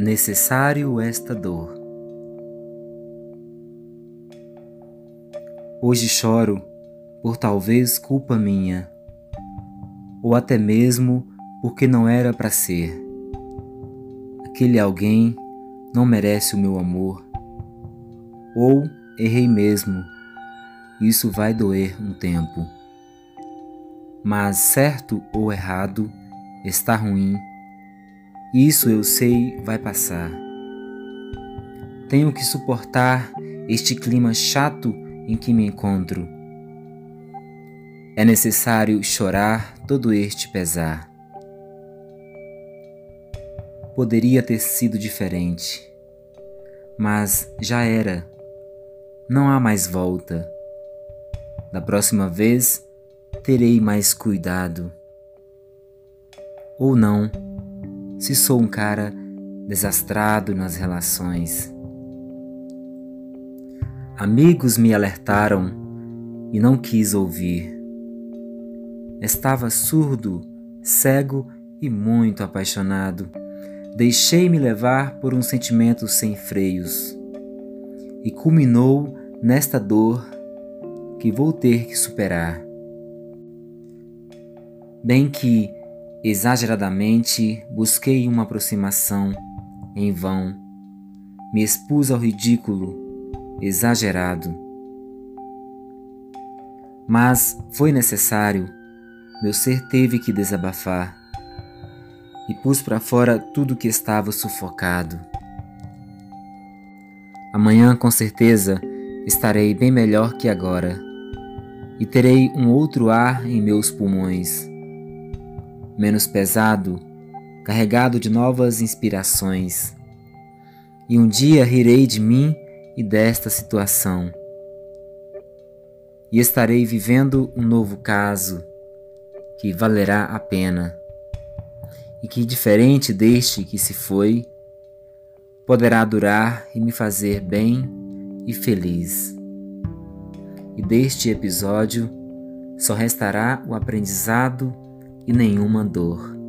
necessário esta dor. Hoje choro por talvez culpa minha, ou até mesmo porque não era para ser. Aquele alguém não merece o meu amor, ou errei mesmo, isso vai doer um tempo. Mas certo ou errado, está ruim isso eu sei vai passar. Tenho que suportar este clima chato em que me encontro. É necessário chorar todo este pesar. Poderia ter sido diferente, mas já era. Não há mais volta. Da próxima vez terei mais cuidado. Ou não se sou um cara desastrado nas relações. Amigos me alertaram e não quis ouvir. Estava surdo, cego e muito apaixonado. Deixei-me levar por um sentimento sem freios e culminou nesta dor que vou ter que superar. Bem que Exageradamente busquei uma aproximação, em vão. Me expus ao ridículo, exagerado. Mas foi necessário, meu ser teve que desabafar e pus para fora tudo que estava sufocado. Amanhã, com certeza, estarei bem melhor que agora e terei um outro ar em meus pulmões menos pesado, carregado de novas inspirações. E um dia rirei de mim e desta situação. E estarei vivendo um novo caso que valerá a pena e que, diferente deste que se foi, poderá durar e me fazer bem e feliz. E deste episódio só restará o aprendizado e nenhuma dor.